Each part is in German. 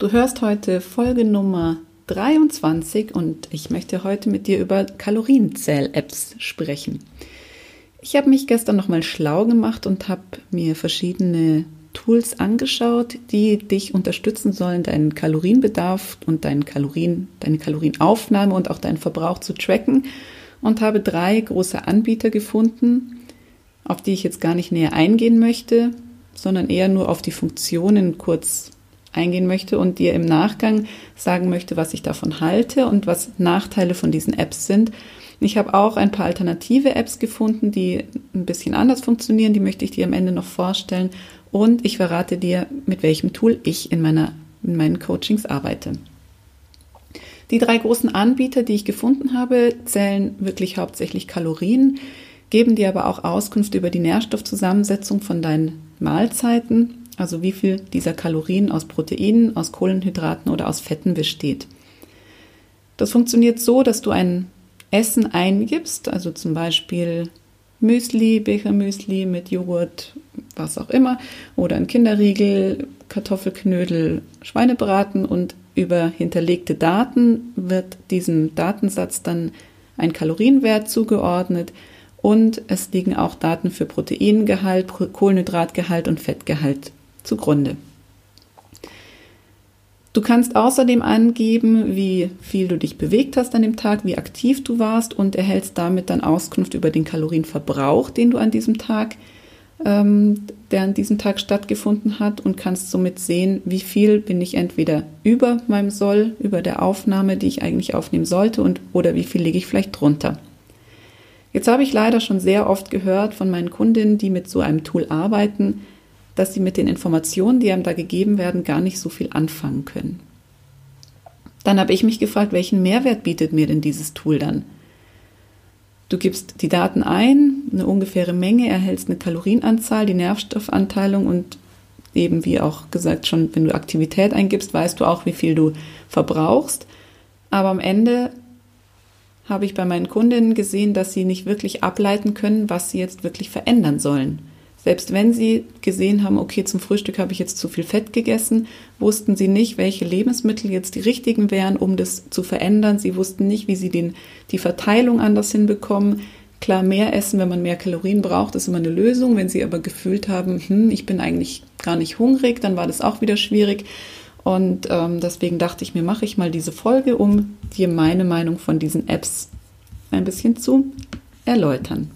Du hörst heute Folge Nummer 23 und ich möchte heute mit dir über Kalorienzähl-Apps sprechen. Ich habe mich gestern nochmal schlau gemacht und habe mir verschiedene Tools angeschaut, die dich unterstützen sollen, deinen Kalorienbedarf und deinen Kalorien, deine Kalorienaufnahme und auch deinen Verbrauch zu tracken und habe drei große Anbieter gefunden, auf die ich jetzt gar nicht näher eingehen möchte, sondern eher nur auf die Funktionen kurz eingehen möchte und dir im Nachgang sagen möchte, was ich davon halte und was Nachteile von diesen Apps sind. Ich habe auch ein paar alternative Apps gefunden, die ein bisschen anders funktionieren. Die möchte ich dir am Ende noch vorstellen. Und ich verrate dir, mit welchem Tool ich in, meiner, in meinen Coachings arbeite. Die drei großen Anbieter, die ich gefunden habe, zählen wirklich hauptsächlich Kalorien, geben dir aber auch Auskunft über die Nährstoffzusammensetzung von deinen Mahlzeiten also wie viel dieser Kalorien aus Proteinen, aus Kohlenhydraten oder aus Fetten besteht. Das funktioniert so, dass du ein Essen eingibst, also zum Beispiel Müsli, Bechermüsli mit Joghurt, was auch immer, oder ein Kinderriegel, Kartoffelknödel, Schweinebraten und über hinterlegte Daten wird diesem Datensatz dann ein Kalorienwert zugeordnet und es liegen auch Daten für Proteingehalt, Kohlenhydratgehalt und Fettgehalt zugrunde. Du kannst außerdem angeben, wie viel du dich bewegt hast an dem Tag, wie aktiv du warst und erhältst damit dann Auskunft über den Kalorienverbrauch, den du an diesem Tag, ähm, der an diesem Tag stattgefunden hat und kannst somit sehen, wie viel bin ich entweder über meinem Soll, über der Aufnahme, die ich eigentlich aufnehmen sollte und oder wie viel liege ich vielleicht drunter. Jetzt habe ich leider schon sehr oft gehört von meinen Kundinnen, die mit so einem Tool arbeiten, dass sie mit den Informationen, die einem da gegeben werden, gar nicht so viel anfangen können. Dann habe ich mich gefragt, welchen Mehrwert bietet mir denn dieses Tool dann? Du gibst die Daten ein, eine ungefähre Menge, erhältst eine Kalorienanzahl, die Nährstoffanteilung und eben wie auch gesagt schon, wenn du Aktivität eingibst, weißt du auch, wie viel du verbrauchst. Aber am Ende habe ich bei meinen Kundinnen gesehen, dass sie nicht wirklich ableiten können, was sie jetzt wirklich verändern sollen. Selbst wenn sie gesehen haben, okay, zum Frühstück habe ich jetzt zu viel Fett gegessen, wussten sie nicht, welche Lebensmittel jetzt die richtigen wären, um das zu verändern. Sie wussten nicht, wie sie den, die Verteilung anders hinbekommen. Klar, mehr essen, wenn man mehr Kalorien braucht, ist immer eine Lösung. Wenn sie aber gefühlt haben, hm, ich bin eigentlich gar nicht hungrig, dann war das auch wieder schwierig. Und ähm, deswegen dachte ich mir, mache ich mal diese Folge, um dir meine Meinung von diesen Apps ein bisschen zu erläutern.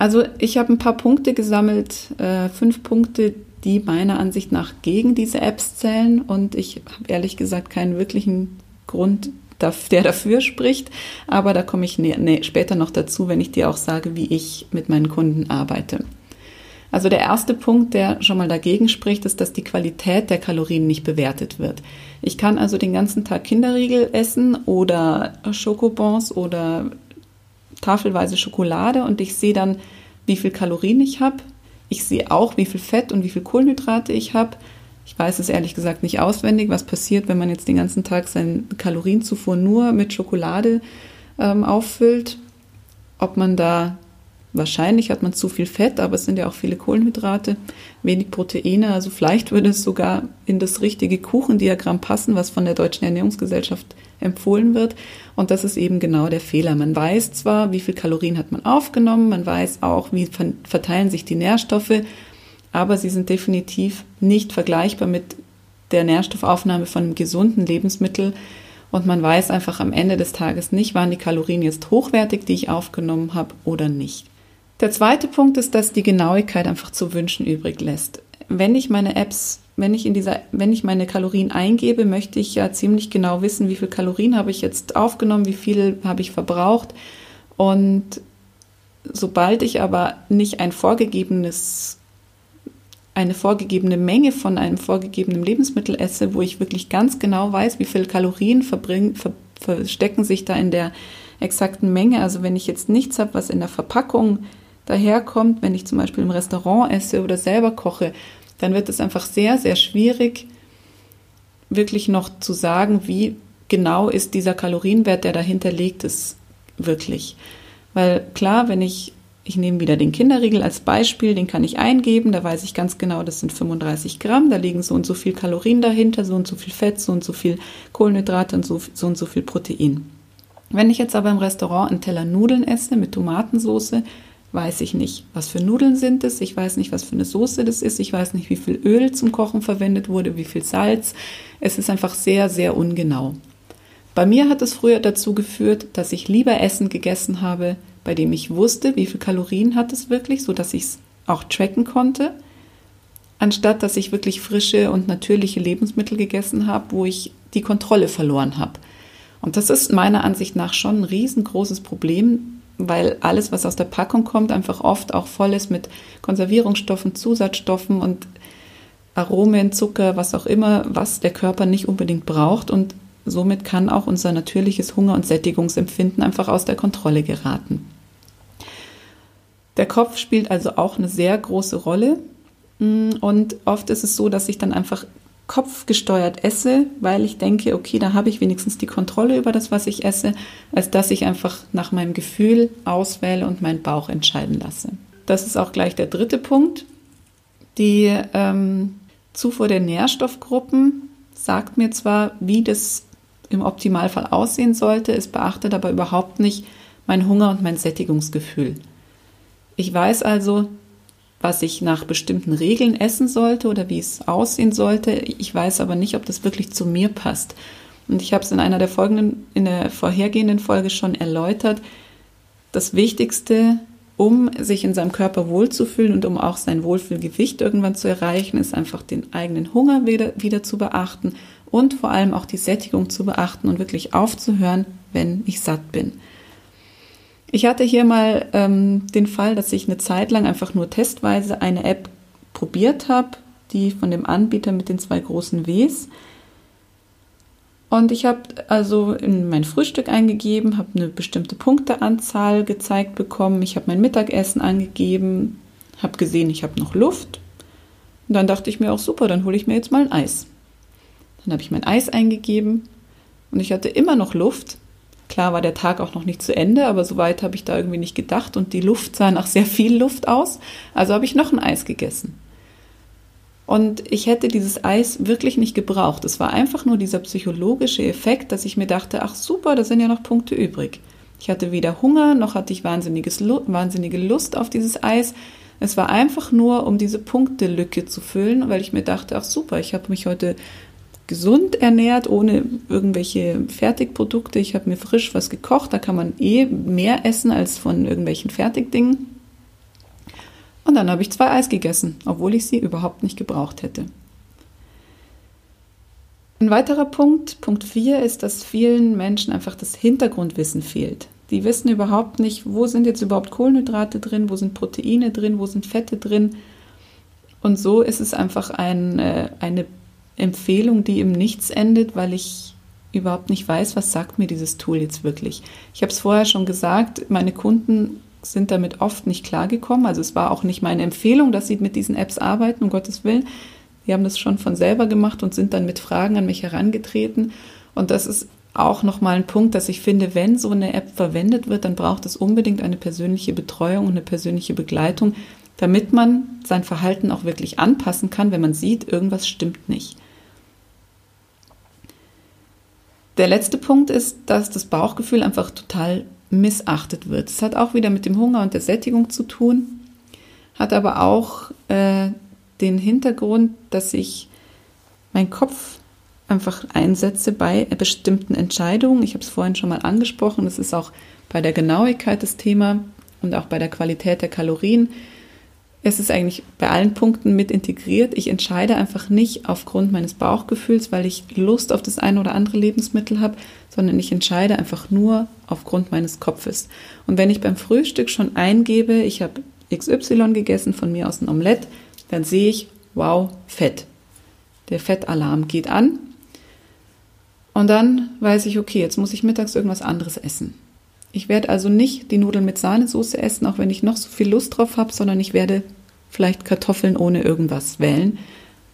Also ich habe ein paar Punkte gesammelt, äh, fünf Punkte, die meiner Ansicht nach gegen diese Apps zählen und ich habe ehrlich gesagt keinen wirklichen Grund, der dafür spricht, aber da komme ich nee, nee, später noch dazu, wenn ich dir auch sage, wie ich mit meinen Kunden arbeite. Also der erste Punkt, der schon mal dagegen spricht, ist, dass die Qualität der Kalorien nicht bewertet wird. Ich kann also den ganzen Tag Kinderriegel essen oder Schokobons oder tafelweise Schokolade und ich sehe dann, wie viel Kalorien ich habe. Ich sehe auch, wie viel Fett und wie viel Kohlenhydrate ich habe. Ich weiß es ehrlich gesagt nicht auswendig, was passiert, wenn man jetzt den ganzen Tag seine Kalorienzufuhr nur mit Schokolade ähm, auffüllt. Ob man da Wahrscheinlich hat man zu viel Fett, aber es sind ja auch viele Kohlenhydrate, wenig Proteine. Also vielleicht würde es sogar in das richtige Kuchendiagramm passen, was von der Deutschen Ernährungsgesellschaft empfohlen wird. Und das ist eben genau der Fehler. Man weiß zwar, wie viel Kalorien hat man aufgenommen, man weiß auch, wie verteilen sich die Nährstoffe, aber sie sind definitiv nicht vergleichbar mit der Nährstoffaufnahme von einem gesunden Lebensmittel. Und man weiß einfach am Ende des Tages nicht, waren die Kalorien jetzt hochwertig, die ich aufgenommen habe oder nicht. Der zweite Punkt ist, dass die Genauigkeit einfach zu wünschen übrig lässt. Wenn ich meine Apps, wenn ich in dieser, wenn ich meine Kalorien eingebe, möchte ich ja ziemlich genau wissen, wie viel Kalorien habe ich jetzt aufgenommen, wie viel habe ich verbraucht. Und sobald ich aber nicht ein vorgegebenes eine vorgegebene Menge von einem vorgegebenen Lebensmittel esse, wo ich wirklich ganz genau weiß, wie viel Kalorien verbringen, ver, verstecken sich da in der exakten Menge. Also wenn ich jetzt nichts habe, was in der Verpackung daherkommt, wenn ich zum Beispiel im Restaurant esse oder selber koche, dann wird es einfach sehr, sehr schwierig, wirklich noch zu sagen, wie genau ist dieser Kalorienwert, der dahinter liegt, ist wirklich. Weil klar, wenn ich ich nehme wieder den Kinderriegel als Beispiel, den kann ich eingeben, da weiß ich ganz genau, das sind 35 Gramm, da liegen so und so viel Kalorien dahinter, so und so viel Fett, so und so viel Kohlenhydrate und so, so und so viel Protein. Wenn ich jetzt aber im Restaurant einen Teller Nudeln esse mit Tomatensauce, weiß ich nicht, was für Nudeln sind es, ich weiß nicht, was für eine Soße das ist, ich weiß nicht, wie viel Öl zum Kochen verwendet wurde, wie viel Salz. Es ist einfach sehr, sehr ungenau. Bei mir hat es früher dazu geführt, dass ich lieber Essen gegessen habe, bei dem ich wusste, wie viel Kalorien hat es wirklich, so dass ich es auch tracken konnte, anstatt dass ich wirklich frische und natürliche Lebensmittel gegessen habe, wo ich die Kontrolle verloren habe. Und das ist meiner Ansicht nach schon ein riesengroßes Problem, weil alles, was aus der Packung kommt, einfach oft auch voll ist mit Konservierungsstoffen, Zusatzstoffen und Aromen, Zucker, was auch immer, was der Körper nicht unbedingt braucht. Und somit kann auch unser natürliches Hunger- und Sättigungsempfinden einfach aus der Kontrolle geraten. Der Kopf spielt also auch eine sehr große Rolle. Und oft ist es so, dass ich dann einfach kopfgesteuert esse, weil ich denke, okay, da habe ich wenigstens die Kontrolle über das, was ich esse, als dass ich einfach nach meinem Gefühl auswähle und meinen Bauch entscheiden lasse. Das ist auch gleich der dritte Punkt. Die ähm, Zufuhr der Nährstoffgruppen sagt mir zwar, wie das im Optimalfall aussehen sollte, es beachtet aber überhaupt nicht mein Hunger und mein Sättigungsgefühl. Ich weiß also, was ich nach bestimmten Regeln essen sollte oder wie es aussehen sollte. Ich weiß aber nicht, ob das wirklich zu mir passt. Und ich habe es in einer der folgenden, in der vorhergehenden Folge schon erläutert. Das Wichtigste, um sich in seinem Körper wohlzufühlen und um auch sein Wohlfühlgewicht irgendwann zu erreichen, ist einfach den eigenen Hunger wieder, wieder zu beachten und vor allem auch die Sättigung zu beachten und wirklich aufzuhören, wenn ich satt bin. Ich hatte hier mal ähm, den Fall, dass ich eine Zeit lang einfach nur testweise eine App probiert habe, die von dem Anbieter mit den zwei großen Ws. Und ich habe also in mein Frühstück eingegeben, habe eine bestimmte Punkteanzahl gezeigt bekommen. Ich habe mein Mittagessen angegeben, habe gesehen, ich habe noch Luft. Und dann dachte ich mir auch super, dann hole ich mir jetzt mal ein Eis. Dann habe ich mein Eis eingegeben und ich hatte immer noch Luft. Klar war der Tag auch noch nicht zu Ende, aber so weit habe ich da irgendwie nicht gedacht und die Luft sah nach sehr viel Luft aus. Also habe ich noch ein Eis gegessen. Und ich hätte dieses Eis wirklich nicht gebraucht. Es war einfach nur dieser psychologische Effekt, dass ich mir dachte, ach super, da sind ja noch Punkte übrig. Ich hatte weder Hunger, noch hatte ich wahnsinniges, wahnsinnige Lust auf dieses Eis. Es war einfach nur, um diese Punktelücke zu füllen, weil ich mir dachte, ach super, ich habe mich heute gesund ernährt, ohne irgendwelche Fertigprodukte. Ich habe mir frisch was gekocht. Da kann man eh mehr essen als von irgendwelchen Fertigdingen. Und dann habe ich zwei Eis gegessen, obwohl ich sie überhaupt nicht gebraucht hätte. Ein weiterer Punkt, Punkt 4, ist, dass vielen Menschen einfach das Hintergrundwissen fehlt. Die wissen überhaupt nicht, wo sind jetzt überhaupt Kohlenhydrate drin, wo sind Proteine drin, wo sind Fette drin. Und so ist es einfach ein, äh, eine Empfehlung, die im Nichts endet, weil ich überhaupt nicht weiß, was sagt mir dieses Tool jetzt wirklich. Ich habe es vorher schon gesagt, meine Kunden sind damit oft nicht klargekommen. Also es war auch nicht meine Empfehlung, dass sie mit diesen Apps arbeiten, um Gottes Willen. Die haben das schon von selber gemacht und sind dann mit Fragen an mich herangetreten. Und das ist auch nochmal ein Punkt, dass ich finde, wenn so eine App verwendet wird, dann braucht es unbedingt eine persönliche Betreuung und eine persönliche Begleitung, damit man sein Verhalten auch wirklich anpassen kann, wenn man sieht, irgendwas stimmt nicht. Der letzte Punkt ist, dass das Bauchgefühl einfach total missachtet wird. Es hat auch wieder mit dem Hunger und der Sättigung zu tun, hat aber auch äh, den Hintergrund, dass ich meinen Kopf einfach einsetze bei bestimmten Entscheidungen. Ich habe es vorhin schon mal angesprochen, es ist auch bei der Genauigkeit das Thema und auch bei der Qualität der Kalorien es ist eigentlich bei allen Punkten mit integriert. Ich entscheide einfach nicht aufgrund meines Bauchgefühls, weil ich Lust auf das eine oder andere Lebensmittel habe, sondern ich entscheide einfach nur aufgrund meines Kopfes. Und wenn ich beim Frühstück schon eingebe, ich habe XY gegessen, von mir aus ein Omelett, dann sehe ich, wow, Fett. Der Fettalarm geht an. Und dann weiß ich, okay, jetzt muss ich mittags irgendwas anderes essen. Ich werde also nicht die Nudeln mit Sahnesoße essen, auch wenn ich noch so viel Lust drauf habe, sondern ich werde vielleicht Kartoffeln ohne irgendwas wählen,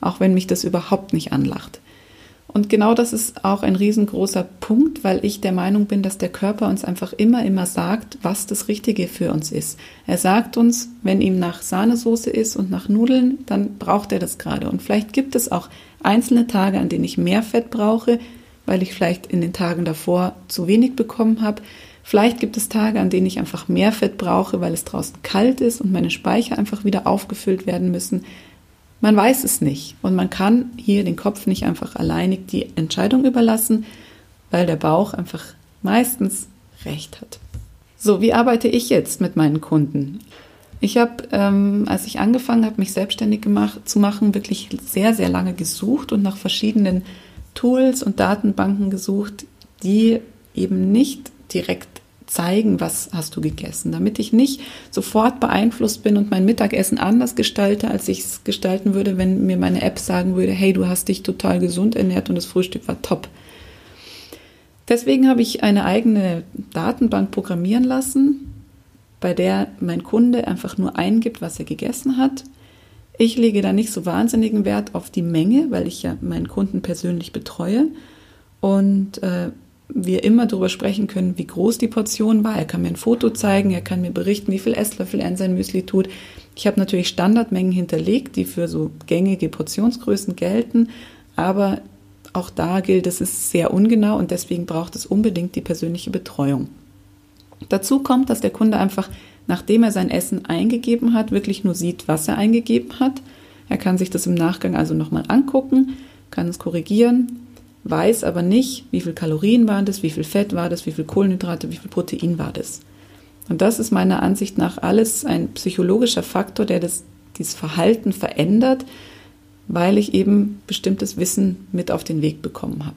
auch wenn mich das überhaupt nicht anlacht. Und genau das ist auch ein riesengroßer Punkt, weil ich der Meinung bin, dass der Körper uns einfach immer, immer sagt, was das Richtige für uns ist. Er sagt uns, wenn ihm nach Sahnesoße ist und nach Nudeln, dann braucht er das gerade. Und vielleicht gibt es auch einzelne Tage, an denen ich mehr Fett brauche, weil ich vielleicht in den Tagen davor zu wenig bekommen habe. Vielleicht gibt es Tage, an denen ich einfach mehr Fett brauche, weil es draußen kalt ist und meine Speicher einfach wieder aufgefüllt werden müssen. Man weiß es nicht und man kann hier den Kopf nicht einfach alleinig die Entscheidung überlassen, weil der Bauch einfach meistens recht hat. So, wie arbeite ich jetzt mit meinen Kunden? Ich habe, ähm, als ich angefangen habe, mich selbstständig gemacht, zu machen, wirklich sehr, sehr lange gesucht und nach verschiedenen Tools und Datenbanken gesucht, die eben nicht direkt zeigen, was hast du gegessen, damit ich nicht sofort beeinflusst bin und mein Mittagessen anders gestalte, als ich es gestalten würde, wenn mir meine App sagen würde, hey, du hast dich total gesund ernährt und das Frühstück war top. Deswegen habe ich eine eigene Datenbank programmieren lassen, bei der mein Kunde einfach nur eingibt, was er gegessen hat. Ich lege da nicht so wahnsinnigen Wert auf die Menge, weil ich ja meinen Kunden persönlich betreue. Und äh, wir immer darüber sprechen können, wie groß die Portion war. Er kann mir ein Foto zeigen, er kann mir berichten, wie viel Esslöffel er in sein Müsli tut. Ich habe natürlich Standardmengen hinterlegt, die für so gängige Portionsgrößen gelten, aber auch da gilt, es ist sehr ungenau und deswegen braucht es unbedingt die persönliche Betreuung. Dazu kommt, dass der Kunde einfach, nachdem er sein Essen eingegeben hat, wirklich nur sieht, was er eingegeben hat. Er kann sich das im Nachgang also nochmal angucken, kann es korrigieren, weiß aber nicht, wie viel Kalorien waren das, wie viel Fett war das, wie viel Kohlenhydrate, wie viel Protein war das. Und das ist meiner Ansicht nach alles ein psychologischer Faktor, der das, dieses Verhalten verändert, weil ich eben bestimmtes Wissen mit auf den Weg bekommen habe.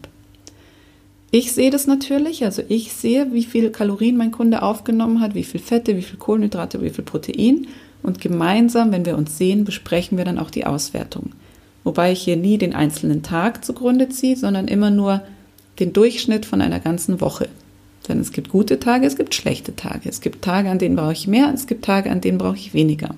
Ich sehe das natürlich, also ich sehe, wie viel Kalorien mein Kunde aufgenommen hat, wie viel Fette, wie viel Kohlenhydrate, wie viel Protein. Und gemeinsam, wenn wir uns sehen, besprechen wir dann auch die Auswertung. Wobei ich hier nie den einzelnen Tag zugrunde ziehe, sondern immer nur den Durchschnitt von einer ganzen Woche. Denn es gibt gute Tage, es gibt schlechte Tage. Es gibt Tage, an denen brauche ich mehr, es gibt Tage, an denen brauche ich weniger.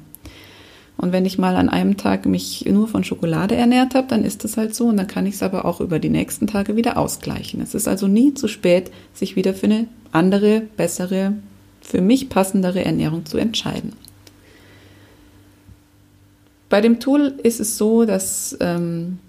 Und wenn ich mal an einem Tag mich nur von Schokolade ernährt habe, dann ist das halt so und dann kann ich es aber auch über die nächsten Tage wieder ausgleichen. Es ist also nie zu spät, sich wieder für eine andere, bessere, für mich passendere Ernährung zu entscheiden. Bei dem Tool ist es so, dass ähm,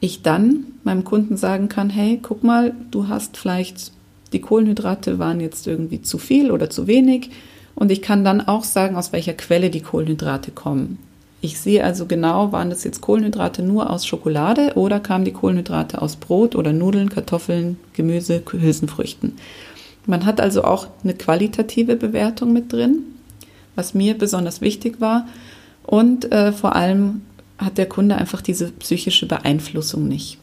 ich dann meinem Kunden sagen kann, hey, guck mal, du hast vielleicht, die Kohlenhydrate waren jetzt irgendwie zu viel oder zu wenig. Und ich kann dann auch sagen, aus welcher Quelle die Kohlenhydrate kommen. Ich sehe also genau, waren das jetzt Kohlenhydrate nur aus Schokolade oder kamen die Kohlenhydrate aus Brot oder Nudeln, Kartoffeln, Gemüse, Hülsenfrüchten. Man hat also auch eine qualitative Bewertung mit drin, was mir besonders wichtig war. Und äh, vor allem hat der Kunde einfach diese psychische Beeinflussung nicht.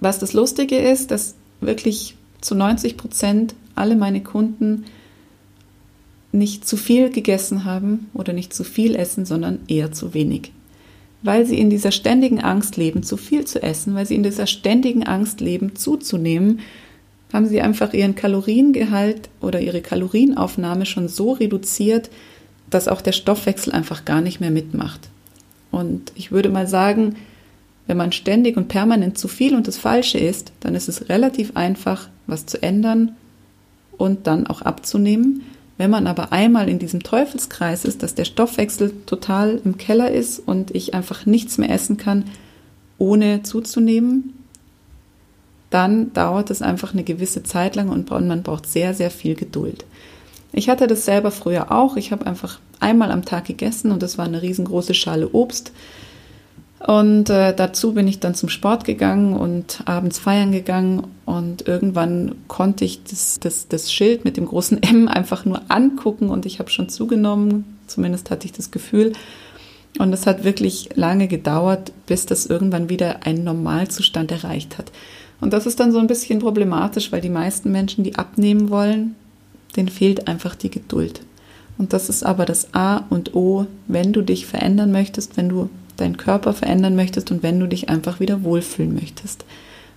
Was das Lustige ist, dass wirklich zu 90 Prozent alle meine Kunden nicht zu viel gegessen haben oder nicht zu viel essen, sondern eher zu wenig. Weil sie in dieser ständigen Angst leben, zu viel zu essen, weil sie in dieser ständigen Angst leben, zuzunehmen, haben sie einfach ihren Kaloriengehalt oder ihre Kalorienaufnahme schon so reduziert, dass auch der Stoffwechsel einfach gar nicht mehr mitmacht. Und ich würde mal sagen, wenn man ständig und permanent zu viel und das Falsche ist, dann ist es relativ einfach, was zu ändern und dann auch abzunehmen. Wenn man aber einmal in diesem Teufelskreis ist, dass der Stoffwechsel total im Keller ist und ich einfach nichts mehr essen kann, ohne zuzunehmen, dann dauert es einfach eine gewisse Zeit lang und man braucht sehr, sehr viel Geduld. Ich hatte das selber früher auch. Ich habe einfach einmal am Tag gegessen und das war eine riesengroße Schale Obst. Und äh, dazu bin ich dann zum Sport gegangen und abends feiern gegangen. Und irgendwann konnte ich das, das, das Schild mit dem großen M einfach nur angucken und ich habe schon zugenommen. Zumindest hatte ich das Gefühl. Und es hat wirklich lange gedauert, bis das irgendwann wieder einen Normalzustand erreicht hat. Und das ist dann so ein bisschen problematisch, weil die meisten Menschen, die abnehmen wollen, denen fehlt einfach die Geduld. Und das ist aber das A und O, wenn du dich verändern möchtest, wenn du deinen Körper verändern möchtest und wenn du dich einfach wieder wohlfühlen möchtest.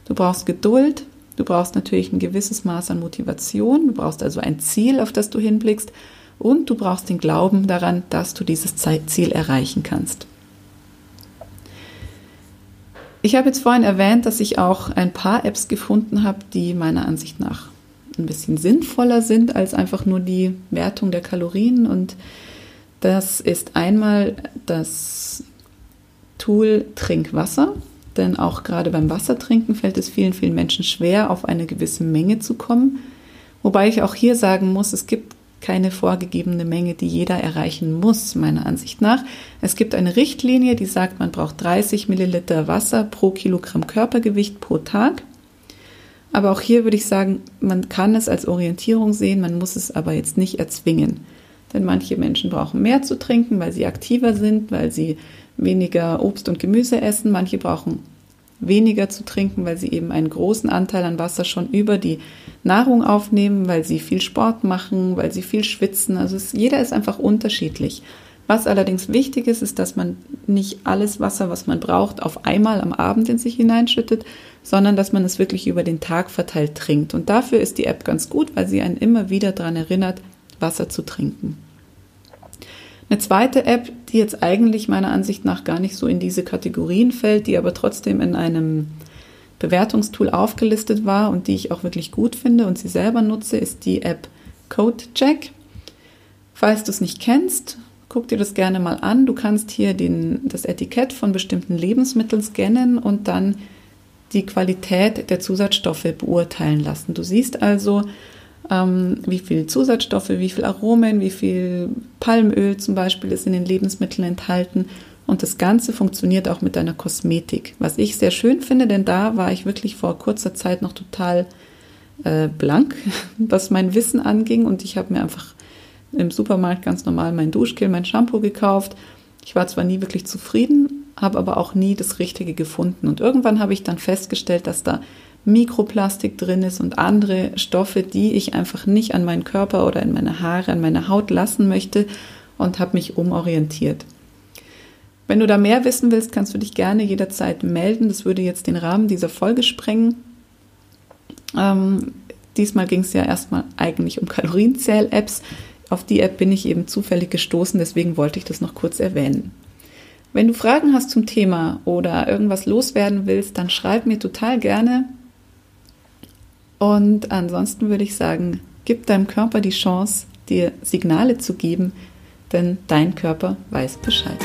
Du brauchst Geduld, du brauchst natürlich ein gewisses Maß an Motivation, du brauchst also ein Ziel, auf das du hinblickst und du brauchst den Glauben daran, dass du dieses Ziel erreichen kannst. Ich habe jetzt vorhin erwähnt, dass ich auch ein paar Apps gefunden habe, die meiner Ansicht nach ein bisschen sinnvoller sind als einfach nur die Wertung der Kalorien. Und das ist einmal das Tool Trinkwasser. Denn auch gerade beim Wassertrinken fällt es vielen, vielen Menschen schwer, auf eine gewisse Menge zu kommen. Wobei ich auch hier sagen muss, es gibt keine vorgegebene Menge, die jeder erreichen muss, meiner Ansicht nach. Es gibt eine Richtlinie, die sagt, man braucht 30 Milliliter Wasser pro Kilogramm Körpergewicht pro Tag. Aber auch hier würde ich sagen, man kann es als Orientierung sehen, man muss es aber jetzt nicht erzwingen. Denn manche Menschen brauchen mehr zu trinken, weil sie aktiver sind, weil sie weniger Obst und Gemüse essen. Manche brauchen weniger zu trinken, weil sie eben einen großen Anteil an Wasser schon über die Nahrung aufnehmen, weil sie viel Sport machen, weil sie viel schwitzen. Also es, jeder ist einfach unterschiedlich. Was allerdings wichtig ist, ist, dass man nicht alles Wasser, was man braucht, auf einmal am Abend in sich hineinschüttet, sondern dass man es wirklich über den Tag verteilt trinkt. Und dafür ist die App ganz gut, weil sie einen immer wieder daran erinnert, Wasser zu trinken. Eine zweite App, die jetzt eigentlich meiner Ansicht nach gar nicht so in diese Kategorien fällt, die aber trotzdem in einem Bewertungstool aufgelistet war und die ich auch wirklich gut finde und sie selber nutze, ist die App CodeCheck. Falls du es nicht kennst, guck dir das gerne mal an. Du kannst hier den, das Etikett von bestimmten Lebensmitteln scannen und dann die Qualität der Zusatzstoffe beurteilen lassen. Du siehst also, ähm, wie viel Zusatzstoffe, wie viel Aromen, wie viel Palmöl zum Beispiel ist in den Lebensmitteln enthalten und das Ganze funktioniert auch mit deiner Kosmetik, was ich sehr schön finde, denn da war ich wirklich vor kurzer Zeit noch total äh, blank, was mein Wissen anging. Und ich habe mir einfach im Supermarkt ganz normal mein Duschgel, mein Shampoo gekauft. Ich war zwar nie wirklich zufrieden, habe aber auch nie das Richtige gefunden. Und irgendwann habe ich dann festgestellt, dass da Mikroplastik drin ist und andere Stoffe, die ich einfach nicht an meinen Körper oder in meine Haare, an meine Haut lassen möchte und habe mich umorientiert. Wenn du da mehr wissen willst, kannst du dich gerne jederzeit melden. Das würde jetzt den Rahmen dieser Folge sprengen. Ähm, diesmal ging es ja erstmal eigentlich um Kalorienzähl-Apps. Auf die App bin ich eben zufällig gestoßen, deswegen wollte ich das noch kurz erwähnen. Wenn du Fragen hast zum Thema oder irgendwas loswerden willst, dann schreib mir total gerne. Und ansonsten würde ich sagen, gib deinem Körper die Chance, dir Signale zu geben, denn dein Körper weiß Bescheid.